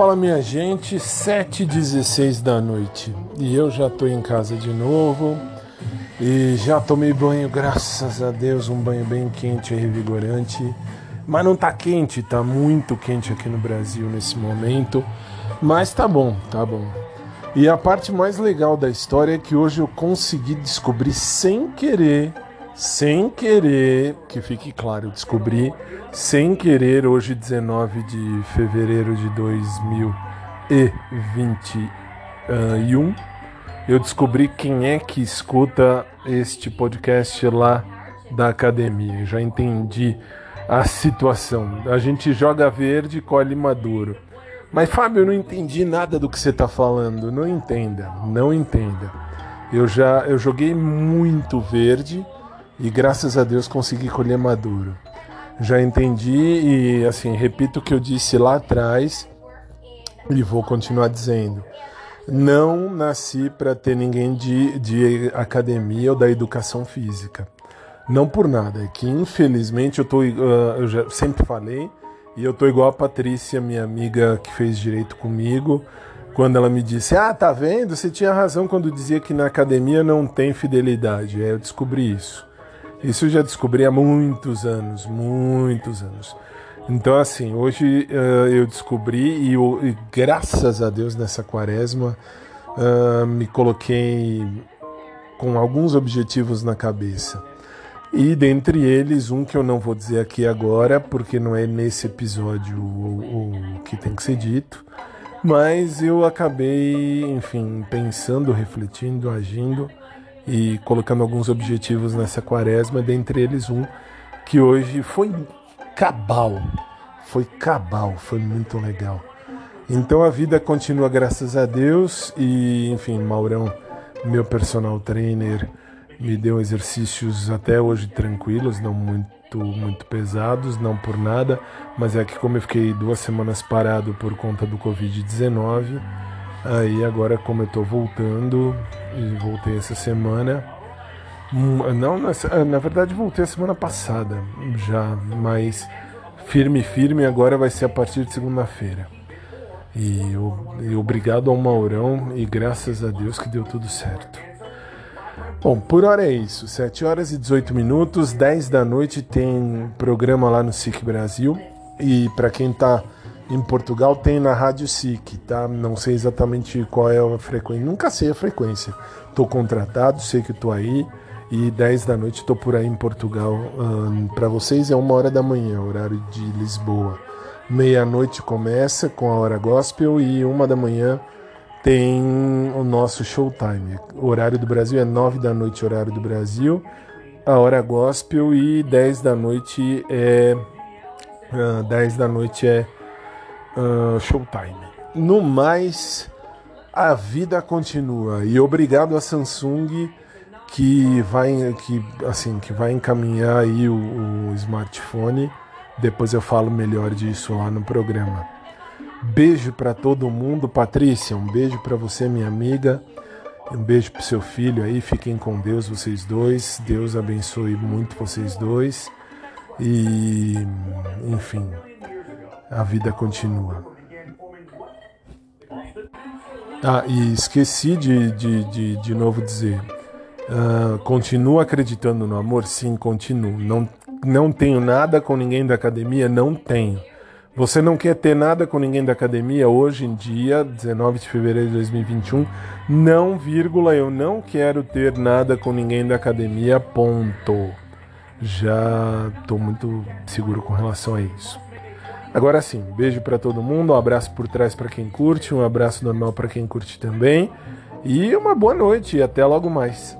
Fala minha gente, 7h16 da noite e eu já tô em casa de novo e já tomei banho, graças a Deus, um banho bem quente e revigorante. Mas não tá quente, tá muito quente aqui no Brasil nesse momento, mas tá bom, tá bom. E a parte mais legal da história é que hoje eu consegui descobrir sem querer, sem querer, que fique claro, descobri sem querer hoje 19 de fevereiro de 2021, eu descobri quem é que escuta este podcast lá da academia. Já entendi a situação. A gente joga verde e colhe maduro. Mas, Fábio, eu não entendi nada do que você está falando. Não entenda, não entenda. Eu já eu joguei muito verde e graças a Deus consegui colher maduro. Já entendi e assim, repito o que eu disse lá atrás e vou continuar dizendo. Não nasci para ter ninguém de, de academia ou da educação física. Não por nada, é que infelizmente eu tô, uh, eu já sempre falei, e eu tô igual a Patrícia, minha amiga que fez direito comigo, quando ela me disse: Ah, tá vendo? Você tinha razão quando dizia que na academia não tem fidelidade. É, eu descobri isso. Isso eu já descobri há muitos anos, muitos anos. Então, assim, hoje uh, eu descobri e, eu, e, graças a Deus nessa quaresma uh, me coloquei com alguns objetivos na cabeça. E dentre eles, um que eu não vou dizer aqui agora, porque não é nesse episódio o, o que tem que ser dito, mas eu acabei, enfim, pensando, refletindo, agindo e colocando alguns objetivos nessa quaresma, dentre eles um que hoje foi cabal, foi cabal, foi muito legal. Então a vida continua graças a Deus. E, enfim, Maurão, meu personal trainer, me deu exercícios até hoje tranquilos, não muito, muito pesados, não por nada, mas é que como eu fiquei duas semanas parado por conta do Covid-19, aí agora como eu tô voltando, e voltei essa semana, não, na, na verdade voltei a semana passada já, mas firme, firme agora vai ser a partir de segunda-feira. E, e obrigado ao Maurão e graças a Deus que deu tudo certo. Bom, por hora é isso. 7 horas e 18 minutos, 10 da noite tem programa lá no SIC Brasil. E para quem está em Portugal, tem na Rádio SIC, tá? Não sei exatamente qual é a frequência. Nunca sei a frequência. Tô contratado, sei que tô aí. E 10 da noite tô por aí em Portugal. Um, para vocês é uma hora da manhã, horário de Lisboa. Meia-noite começa com a hora gospel e uma da manhã tem o nosso showtime. O horário do Brasil é 9 da noite, horário do Brasil. A hora gospel e 10 da noite é. Uh, ah, 10 da noite é uh, showtime. No mais, a vida continua. E obrigado a Samsung que vai, que, assim, que vai encaminhar aí o, o smartphone. Depois eu falo melhor disso lá no programa. Beijo para todo mundo, Patrícia. Um beijo para você, minha amiga. Um beijo pro seu filho aí. Fiquem com Deus, vocês dois. Deus abençoe muito vocês dois. E, enfim, a vida continua. Ah, e esqueci de, de, de, de novo dizer. Uh, continuo acreditando no amor? Sim, continuo. Não, não tenho nada com ninguém da academia? Não tenho. Você não quer ter nada com ninguém da academia hoje em dia, 19 de fevereiro de 2021? Não, vírgula, eu não quero ter nada com ninguém da academia, ponto. Já estou muito seguro com relação a isso. Agora sim, beijo para todo mundo, um abraço por trás para quem curte, um abraço normal para quem curte também e uma boa noite e até logo mais.